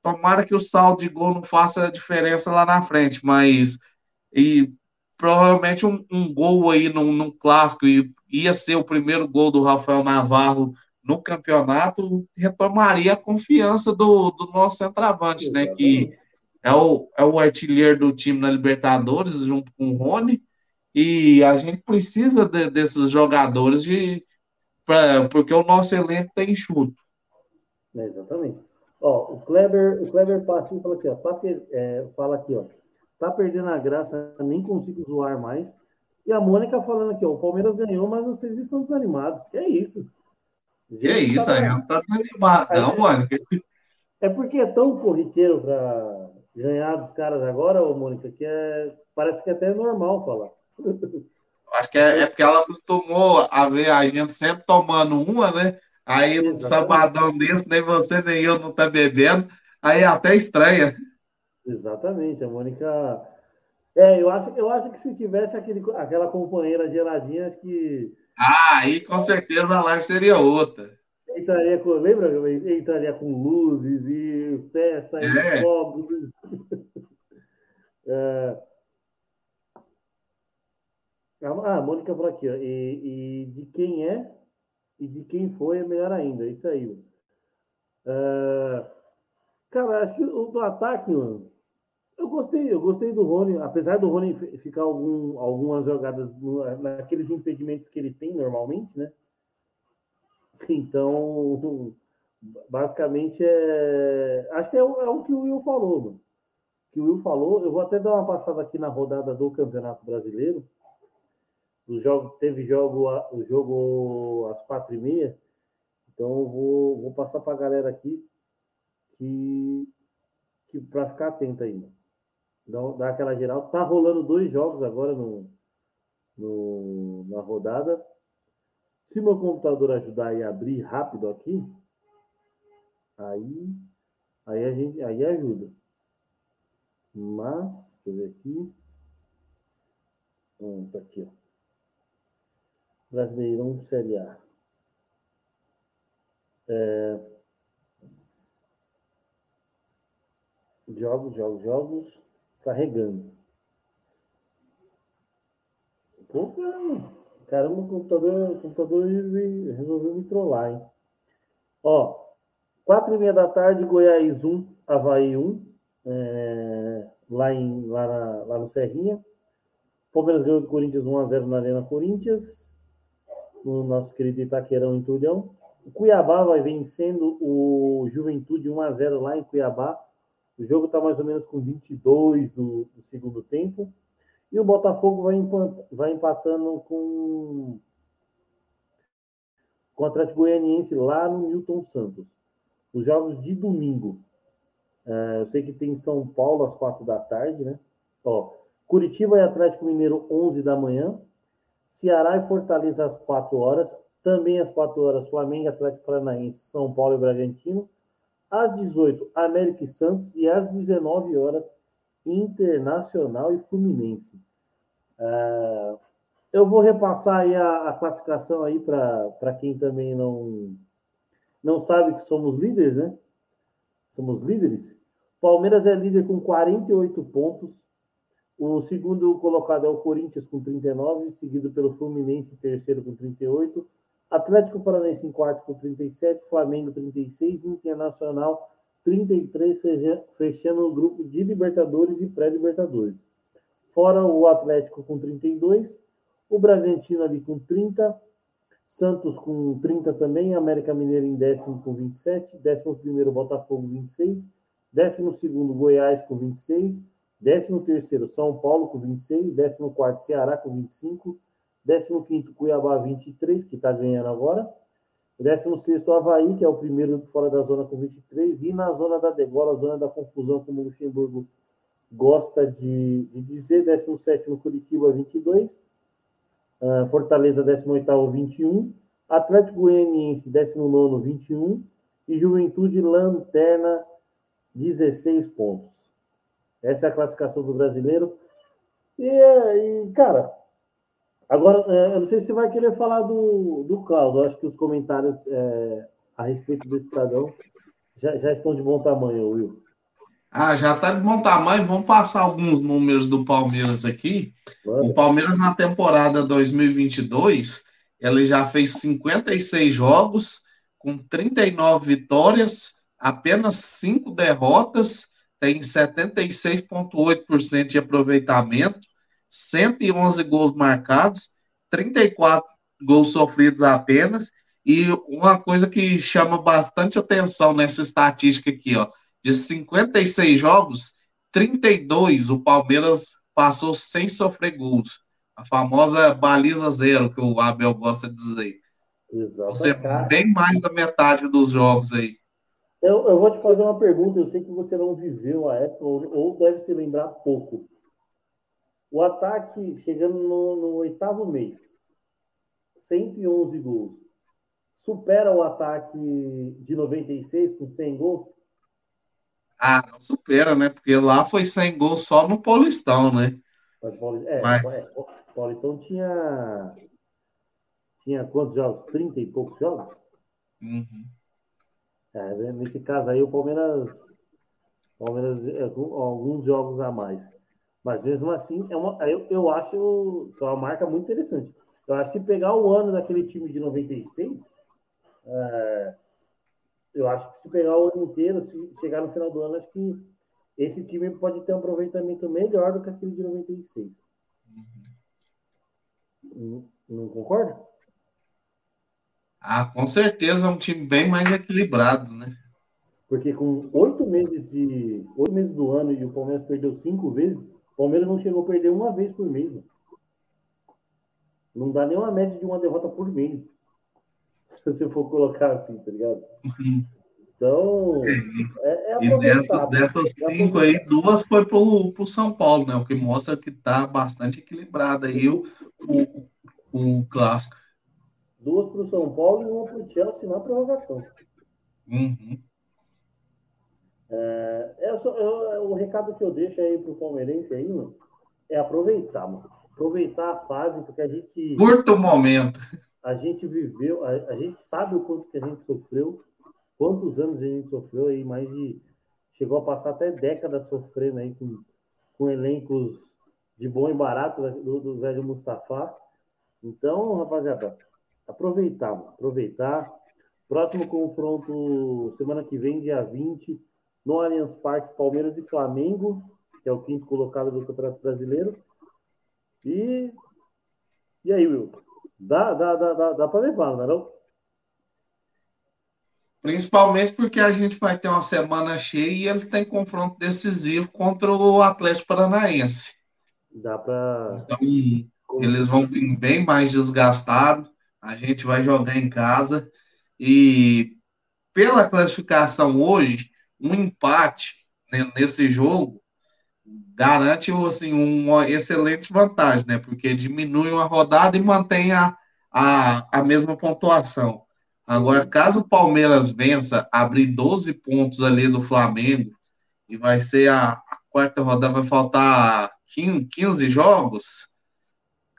[SPEAKER 4] Tomara que o saldo de gol não faça diferença lá na frente, mas e provavelmente um, um gol aí num, num, clássico e ia ser o primeiro gol do Rafael Navarro no campeonato, retomaria a confiança do, do nosso centroavante, né? Que é o, é o artilheiro do time na Libertadores, junto com o Rony, e a gente precisa de, desses jogadores de, pra, porque o nosso elenco tem enxuto.
[SPEAKER 3] É, exatamente. Ó, o Kleber, o Kleber Passinho fala aqui, ó. Tá, é, fala aqui, ó. Tá perdendo a graça, nem consigo zoar mais. E a Mônica falando aqui, ó. O Palmeiras ganhou, mas vocês estão desanimados. Que é isso?
[SPEAKER 4] Que é isso, tá... aí não tá desanimado, não, Mônica.
[SPEAKER 3] É porque é tão corriqueiro para ganhar dos caras agora, ô Mônica, que é, parece que é até normal falar.
[SPEAKER 4] Acho que é, é porque ela tomou a ver a gente sempre tomando uma, né? Aí no sabadão desse, nem você nem eu não tá bebendo, aí é até estranha.
[SPEAKER 3] Exatamente, a Mônica. É, eu acho, eu acho que se tivesse aquele, aquela companheira geladinha, acho que.
[SPEAKER 4] Ah, aí com certeza a live seria outra.
[SPEAKER 3] Entraria com, lembra? Entraria com luzes e festa e é. fogos. é. Ah, a Mônica falou aqui, ó, e, e, de quem é e de quem foi é melhor ainda. Isso aí. Uh, cara, acho que o do ataque, mano, eu gostei, eu gostei do Rony, apesar do Rony ficar algum, algumas jogadas naqueles impedimentos que ele tem normalmente, né? Então, basicamente é. Acho que é, o, é o que o Will falou, mano. Que o Will falou, eu vou até dar uma passada aqui na rodada do Campeonato Brasileiro o jogo, teve jogo, o jogo às quatro e meia, então eu vou, vou passar para a galera aqui que, que para ficar atento ainda. Então, dá aquela geral. Tá rolando dois jogos agora no, no, na rodada. Se meu computador ajudar e abrir rápido aqui, aí, aí a gente aí ajuda. Mas, deixa eu ver aqui. Hum, tá aqui, ó. Brasileirão Série A. É... Jogos, jogos, jogos. Carregando. Pô, caramba, o computador, o computador resolveu me trollar, hein? Ó, quatro e meia da tarde, Goiás 1, Havaí 1, é, lá, em, lá, na, lá no Serrinha. Palmeiras ganhou do Corinthians 1x0 na Arena Corinthians no nosso querido Itaquerão em Tulhão. O Cuiabá vai vencendo o Juventude 1 a 0 lá em Cuiabá. O jogo está mais ou menos com 22 do, do segundo tempo. E o Botafogo vai, vai empatando com, com o Atlético Goianiense lá no Milton Santos. Os jogos de domingo. É, eu sei que tem São Paulo às quatro da tarde, né? Ó, Curitiba e Atlético Mineiro, 11 da manhã. Ceará e Fortaleza às 4 horas. Também às 4 horas, Flamengo, Atlético Paranaense, São Paulo e Bragantino. Às 18, América e Santos. E às 19 horas, Internacional e Fluminense. Uh, eu vou repassar aí a, a classificação aí para quem também não, não sabe que somos líderes, né? Somos líderes. Palmeiras é líder com 48 pontos. O segundo colocado é o Corinthians com 39, seguido pelo Fluminense, terceiro com 38. Atlético Paranaense em quarto com 37, Flamengo 36, Internacional 33, fechando o grupo de Libertadores e pré-Libertadores. Fora o Atlético com 32, o Bragantino ali com 30, Santos com 30 também, América Mineiro em décimo com 27, décimo primeiro Botafogo 26, décimo segundo Goiás com 26, 13º São Paulo com 26, 14º Ceará com 25, 15º Cuiabá 23, que está ganhando agora, 16º Havaí, que é o primeiro fora da zona com 23, e na zona da degola, zona da confusão, como o Luxemburgo gosta de, de dizer, 17º Curitiba 22, uh, Fortaleza 18º 21, Atlético Goianiense 19º 21 e Juventude Lanterna 16 pontos. Essa é a classificação do brasileiro. E, e cara, agora, é, eu não sei se você vai querer falar do, do Claudio. acho que os comentários é, a respeito desse cidadão já, já estão de bom tamanho, Will.
[SPEAKER 4] Ah, já está de bom tamanho. Vamos passar alguns números do Palmeiras aqui. Mano. O Palmeiras na temporada 2022, ele já fez 56 jogos com 39 vitórias, apenas 5 derrotas tem 76,8% de aproveitamento, 111 gols marcados, 34 gols sofridos apenas E uma coisa que chama bastante atenção nessa estatística aqui, ó, de 56 jogos, 32 o Palmeiras passou sem sofrer gols. A famosa baliza zero que o Abel gosta de dizer. Exato. Você bem mais da metade dos jogos aí.
[SPEAKER 3] Eu, eu, vou te fazer uma pergunta. Eu sei que você não viveu a época, ou, ou deve se lembrar pouco. O ataque chegando no, no oitavo mês, 111 gols, supera o ataque de 96 com 100 gols?
[SPEAKER 4] Ah, não supera, né? Porque lá foi 100 gols só no Paulistão, né?
[SPEAKER 3] É, Mas... é, Paulistão tinha tinha quantos jogos? 30 e poucos jogos?
[SPEAKER 4] Uhum.
[SPEAKER 3] É, nesse caso aí, o Palmeiras, Palmeiras é, alguns jogos a mais. Mas mesmo assim, é uma, eu, eu acho que é uma marca muito interessante. Eu acho que se pegar o ano daquele time de 96, é, eu acho que se pegar o ano inteiro, se chegar no final do ano, acho que esse time pode ter um aproveitamento melhor do que aquele de 96. Uhum. Não, não concorda?
[SPEAKER 4] Ah, com certeza é um time bem mais equilibrado, né?
[SPEAKER 3] Porque com oito meses de oito meses do ano e o Palmeiras perdeu cinco vezes, o Palmeiras não chegou a perder uma vez por mês. Não dá nem uma média de uma derrota por mês. Se você for colocar assim, tá ligado? Então, é, é
[SPEAKER 4] E dessas, dessas cinco aí, duas foi pro, pro São Paulo, né? O que mostra que tá bastante equilibrado aí o, o, o clássico
[SPEAKER 3] duas para o São Paulo e uma para o Chelsea na prorrogação.
[SPEAKER 4] Uhum.
[SPEAKER 3] É, é só, eu, o recado que eu deixo aí para o palmeirense aí, mano, é aproveitar, mano. Aproveitar a fase, porque a gente.
[SPEAKER 4] Curto momento.
[SPEAKER 3] A gente viveu, a, a, gente sabe o quanto que a gente sofreu, quantos anos a gente sofreu aí, mais de. Chegou a passar até décadas sofrendo aí com, com elencos de bom e barato do, do velho Mustafa. Então, rapaziada, aproveitar, aproveitar. Próximo confronto, semana que vem, dia 20, no Allianz Parque, Palmeiras e Flamengo, que é o quinto colocado do Campeonato Brasileiro. E, e aí, Will? Dá, dá, dá, dá, dá para levar, não é não?
[SPEAKER 4] Principalmente porque a gente vai ter uma semana cheia e eles têm confronto decisivo contra o Atlético Paranaense.
[SPEAKER 3] Dá para.
[SPEAKER 4] Então, eles vão vir bem mais desgastados. A gente vai jogar em casa e pela classificação hoje, um empate né, nesse jogo garante assim, uma excelente vantagem, né? Porque diminui uma rodada e mantém a, a, a mesma pontuação. Agora, caso o Palmeiras vença, abrir 12 pontos ali do Flamengo, e vai ser a, a quarta rodada, vai faltar 15, 15 jogos,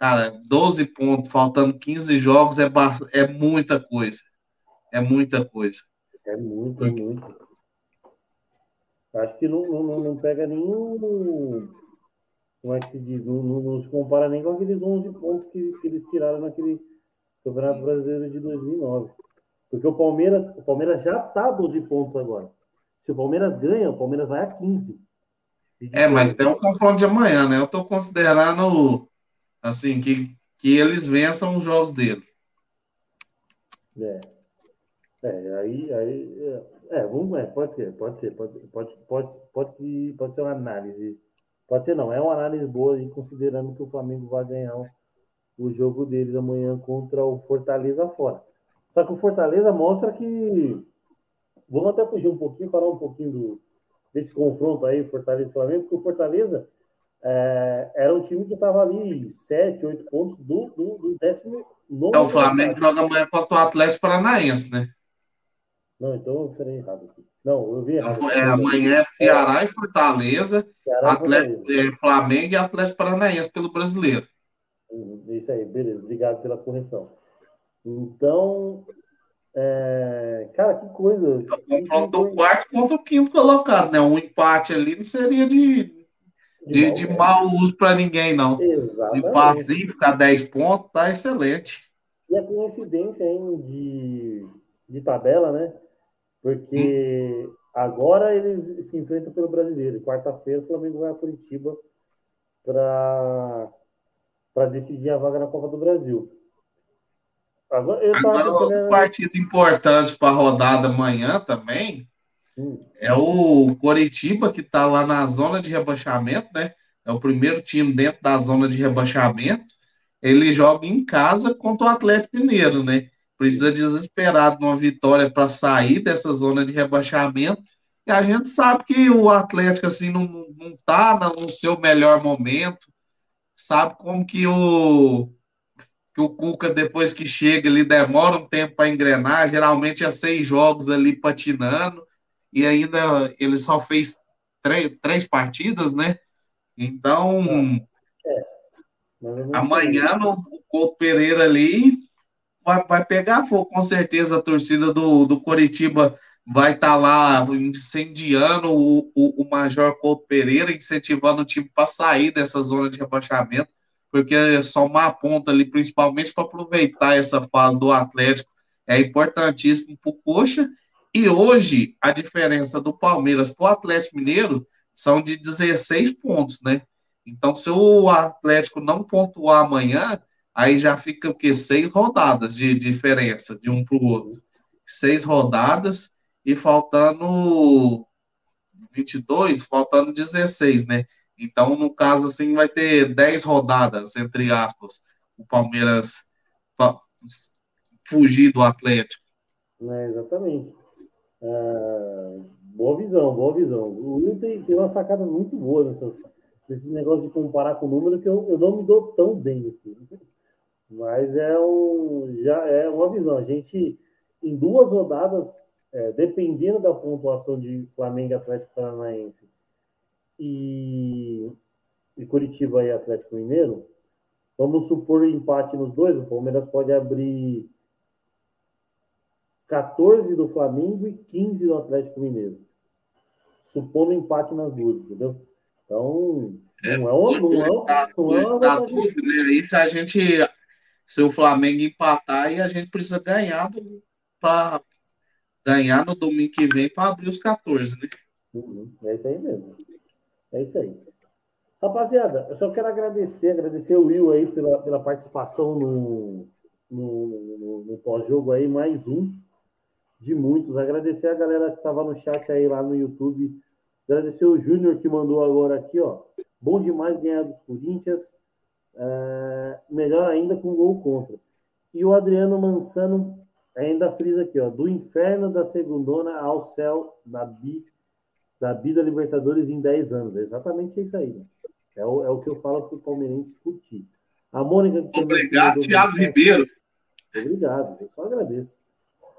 [SPEAKER 4] Cara, 12 pontos, faltando 15 jogos, é, é muita coisa. É muita coisa.
[SPEAKER 3] É muito, é muito. Acho que não, não, não pega nenhum. Como é que se diz? Não, não, não se compara nem com aqueles 11 pontos que, que eles tiraram naquele Campeonato Brasileiro de 2009. Porque o Palmeiras, o Palmeiras já está a 12 pontos agora. Se o Palmeiras ganha, o Palmeiras vai a 15.
[SPEAKER 4] É, mas tem um confronto de amanhã, né? Eu estou considerando assim, que, que eles vençam os jogos dele.
[SPEAKER 3] É. É, aí, aí é, vamos, é, pode ser, pode ser, pode, pode, pode, pode, pode ser uma análise, pode ser não, é uma análise boa, e considerando que o Flamengo vai ganhar o, o jogo deles amanhã contra o Fortaleza fora. Só que o Fortaleza mostra que, vamos até fugir um pouquinho, falar um pouquinho do, desse confronto aí, Fortaleza e Flamengo, porque o Fortaleza é, era um time que estava ali 7, 8 pontos do, do, do décimo.
[SPEAKER 4] É, o Flamengo joga amanhã contra o Atlético Paranaense, né?
[SPEAKER 3] Não, então eu falei errado aqui. Não, eu vi errado.
[SPEAKER 4] É, amanhã é Ceará é. e Fortaleza, Ceará Atlético, Fortaleza. É, Flamengo e Atlético Paranaense pelo brasileiro.
[SPEAKER 3] Uhum, isso aí, beleza. Obrigado pela correção. Então, é... cara, que coisa.
[SPEAKER 4] É o confronto do quarto contra o quinto colocado, né? Um empate ali não seria de de, de mau uso para ninguém, não.
[SPEAKER 3] Exatamente.
[SPEAKER 4] Empatezinho, ficar 10 pontos, tá excelente.
[SPEAKER 3] E a coincidência hein, de, de tabela, né? Porque hum. agora eles se enfrentam pelo brasileiro. Quarta-feira o Flamengo vai a Curitiba para decidir a vaga na Copa do Brasil.
[SPEAKER 4] Agora, Agora outro partido importante para a rodada amanhã também hum. é o Coritiba, que está lá na zona de rebaixamento, né? É o primeiro time dentro da zona de rebaixamento. Ele joga em casa contra o Atlético Mineiro, né? Precisa desesperado de uma vitória para sair dessa zona de rebaixamento. E a gente sabe que o Atlético assim não, não tá no seu melhor momento. Sabe como que o que o Cuca, depois que chega, ele demora um tempo para engrenar, geralmente é seis jogos ali patinando, e ainda ele só fez três, três partidas, né? Então, é. amanhã no Couto Pereira ali vai, vai pegar fogo, com certeza a torcida do, do Coritiba vai estar tá lá incendiando o, o, o Major Couto Pereira, incentivando o time para sair dessa zona de rebaixamento porque é só uma ponta ali, principalmente para aproveitar essa fase do Atlético, é importantíssimo para o Coxa. E hoje, a diferença do Palmeiras para o Atlético Mineiro são de 16 pontos, né? Então, se o Atlético não pontuar amanhã, aí já fica o quê? Seis rodadas de diferença de um para o outro. Seis rodadas e faltando 22, faltando 16, né? Então, no caso, assim, vai ter 10 rodadas, entre aspas, o Palmeiras fugir do Atlético.
[SPEAKER 3] É, exatamente. É, boa visão, boa visão. O Will tem, tem uma sacada muito boa nessas, nesses negócios de comparar com o número que eu, eu não me dou tão bem assim. Mas é, um, já é uma visão. A gente, em duas rodadas, é, dependendo da pontuação de Flamengo Atlético Paranaense, e, e Curitiba e Atlético Mineiro, vamos supor empate nos dois, o Palmeiras pode abrir 14 do Flamengo e 15 do Atlético Mineiro. Supondo empate nas duas, entendeu? Então,
[SPEAKER 4] é, não é uma. Não é, não é uma né? Aí se a gente. Se o Flamengo empatar, aí a gente precisa ganhar para ganhar no domingo que vem para abrir os 14, né?
[SPEAKER 3] Uhum, é isso aí mesmo. É isso aí. Rapaziada, eu só quero agradecer, agradecer o Will aí pela, pela participação no, no, no, no pós-jogo aí, mais um de muitos. Agradecer a galera que estava no chat aí lá no YouTube. Agradecer o Júnior que mandou agora aqui, ó. Bom demais ganhar dos Corinthians. É, melhor ainda com gol contra. E o Adriano Mansano ainda frisa aqui, ó. Do inferno da segundona ao céu da bi da vida Libertadores em 10 anos. É exatamente isso aí. Né? É, o, é o que eu falo para o palmeirense curtir. A Mônica.
[SPEAKER 4] Obrigado, Thiago Ribeiro.
[SPEAKER 3] Obrigado, eu só agradeço.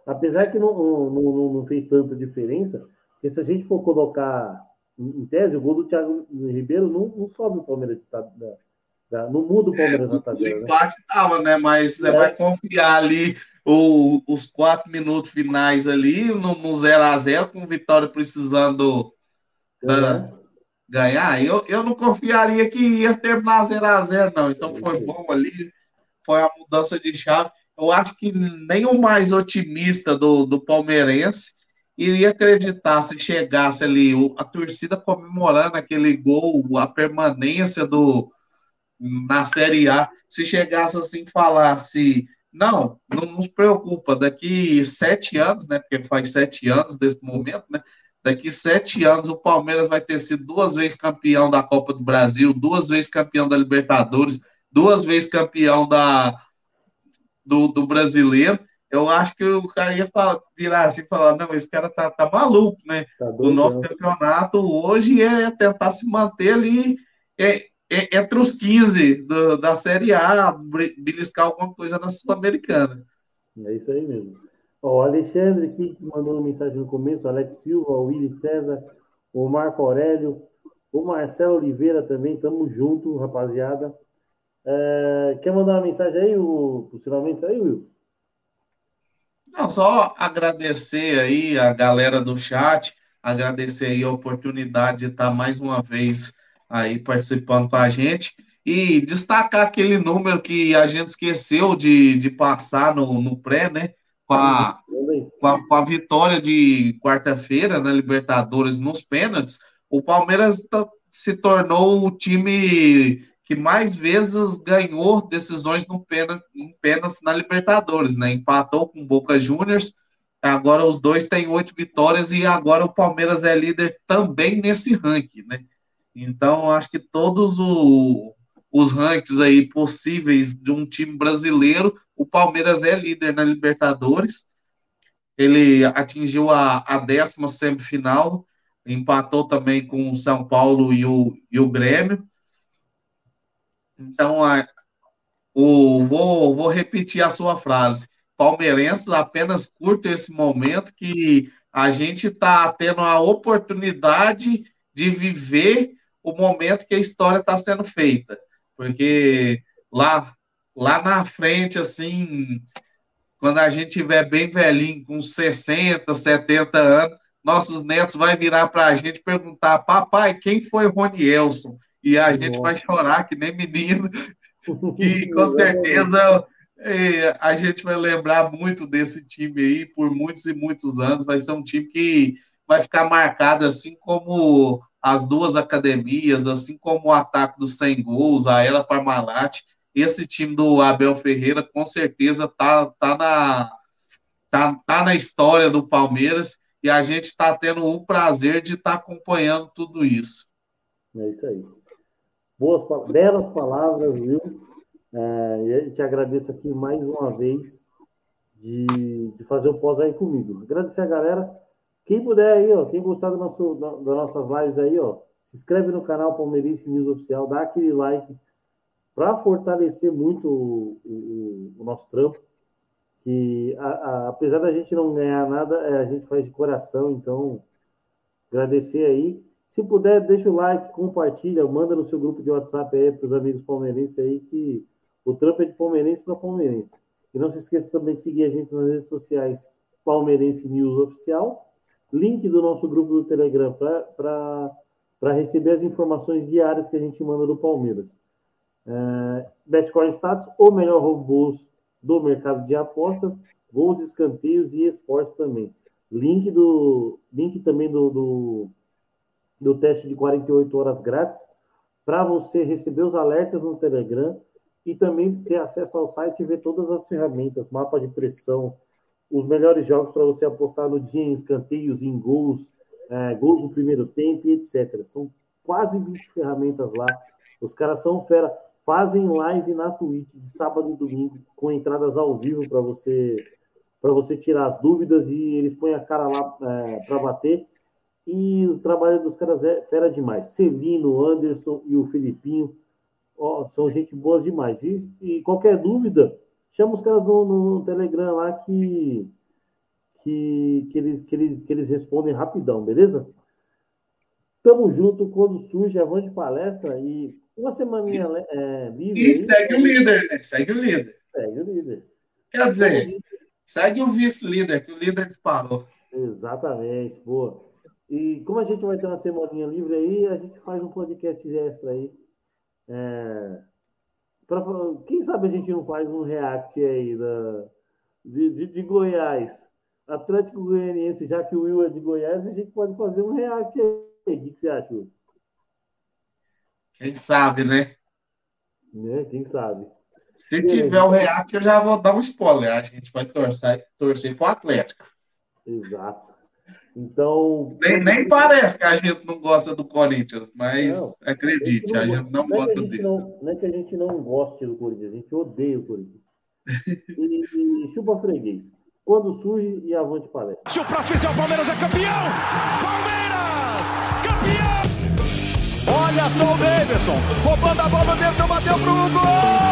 [SPEAKER 3] Apesar que não, não, não, fez tanta diferença, porque se a gente for colocar em tese, o gol do Thiago Ribeiro não, não sobe o Palmeiras de, da, não muda o Palmeiras é, tabela.
[SPEAKER 4] O né? empate estava, né? Mas você é. vai confiar ali o, os quatro minutos finais ali, no, no 0x0, com Vitória precisando uhum. ganhar. Eu, eu não confiaria que ia terminar 0x0, não. Então foi bom ali, foi a mudança de chave. Eu acho que nem o mais otimista do, do palmeirense iria acreditar se chegasse ali a torcida comemorando aquele gol, a permanência do na Série A, se chegasse assim falasse não, não nos preocupa. Daqui sete anos, né? Porque faz sete anos desse momento, né? Daqui sete anos o Palmeiras vai ter sido duas vezes campeão da Copa do Brasil, duas vezes campeão da Libertadores, duas vezes campeão da do, do brasileiro. Eu acho que o cara ia falar, virar assim e falar, não, esse cara tá, tá maluco, né? Tá o nosso campeonato hoje é tentar se manter ali. É, é, entre os 15 do, da Série A, beliscar alguma coisa na Sul-Americana.
[SPEAKER 3] É isso aí mesmo. O Alexandre aqui que mandou uma mensagem no começo, o Alex Silva, o Willi César, o Marco Aurélio, o Marcelo Oliveira também, tamo junto, rapaziada. É, quer mandar uma mensagem aí, o, possivelmente aí, Will?
[SPEAKER 4] Não, só agradecer aí a galera do chat, agradecer aí a oportunidade de estar mais uma vez aí participando com a gente. E destacar aquele número que a gente esqueceu de, de passar no, no pré, né? Com a, com a, com a vitória de quarta-feira na Libertadores nos pênaltis, o Palmeiras tá, se tornou o time que mais vezes ganhou decisões no pênalti, em pênalti na Libertadores, né? Empatou com Boca Juniors, agora os dois têm oito vitórias e agora o Palmeiras é líder também nesse ranking, né? Então, acho que todos o, os rankings aí possíveis de um time brasileiro, o Palmeiras é líder na Libertadores. Ele atingiu a, a décima semifinal, empatou também com o São Paulo e o, e o Grêmio. Então, a, o, vou, vou repetir a sua frase. Palmeirenses apenas curtem esse momento que a gente está tendo a oportunidade de viver o momento que a história está sendo feita. Porque lá, lá na frente, assim, quando a gente tiver bem velhinho, com 60, 70 anos, nossos netos vai virar para a gente perguntar, papai, quem foi Rony Elson? E a gente vai chorar que nem menino, e com certeza a gente vai lembrar muito desse time aí por muitos e muitos anos. Vai ser um time que vai ficar marcado assim como as duas academias, assim como o ataque dos 100 gols, a Ela Parmalat. Esse time do Abel Ferreira com certeza tá, tá, na, tá, tá na história do Palmeiras e a gente está tendo o prazer de estar tá acompanhando tudo isso.
[SPEAKER 3] É isso aí. Boas, belas palavras, viu? É, eu te agradeço aqui mais uma vez de, de fazer o pós aí comigo. Agradecer a galera. Quem puder aí, ó, quem gostar do nosso, da, das nossas lives aí, ó, se inscreve no canal Palmeirense News Oficial, dá aquele like para fortalecer muito o, o, o, nosso trampo. Que a, a, apesar da gente não ganhar nada, é, a gente faz de coração, então agradecer aí. Se puder, deixa o like, compartilha, manda no seu grupo de WhatsApp aí para os amigos palmeirenses aí que o trampo é de palmeirense para palmeirense. E não se esqueça também de seguir a gente nas redes sociais Palmeirense News Oficial. Link do nosso grupo do Telegram para receber as informações diárias que a gente manda do Palmeiras. É, Betcoin Status, o melhor robôs do mercado de apostas, gols, escanteios e esportes também. Link, do, link também do, do do teste de 48 horas grátis, para você receber os alertas no Telegram e também ter acesso ao site e ver todas as ferramentas, mapa de pressão, os melhores jogos para você apostar no dia em escanteios, em gols, é, gols no primeiro tempo e etc. São quase 20 ferramentas lá. Os caras são fera. Fazem live na Twitch de sábado e domingo com entradas ao vivo para você para você tirar as dúvidas e eles põem a cara lá é, para bater e o trabalho dos caras é fera demais. Celino, Anderson e o Filipinho ó, são gente boa demais. E, e, qualquer dúvida, chama os caras no, no Telegram lá que, que, que, eles, que, eles, que eles respondem rapidão, beleza? Tamo junto quando surge a van de palestra e uma semaninha é, livre.
[SPEAKER 4] E segue aí, o líder, né? Segue o líder.
[SPEAKER 3] Segue o líder.
[SPEAKER 4] Quer dizer, segue o vice-líder, que o líder disparou.
[SPEAKER 3] Exatamente, boa. E como a gente vai ter uma semaninha livre aí, a gente faz um podcast extra aí. É, pra, quem sabe a gente não faz um react aí da, de, de, de Goiás. Atlético Goianiense, já que o Will é de Goiás, a gente pode fazer um react aí. O que, que você acha, Will?
[SPEAKER 4] Quem sabe, né?
[SPEAKER 3] né? Quem sabe.
[SPEAKER 4] Se tiver o react, eu já vou dar um spoiler. A gente vai torcer, torcer para o Atlético.
[SPEAKER 3] Exato. Então.
[SPEAKER 4] Nem, nem parece que a gente não gosta do Corinthians, mas não, acredite, a gente não, gosta dele.
[SPEAKER 3] Não, não é que a gente não goste do Corinthians, a gente odeia o Corinthians. e, e chupa freguês. Quando surge e avante palestra.
[SPEAKER 1] Se o próximo fizer o Palmeiras é campeão! Palmeiras! Campeão!
[SPEAKER 2] Olha só o Davidson, roubando a bola dentro, bateu pro gol!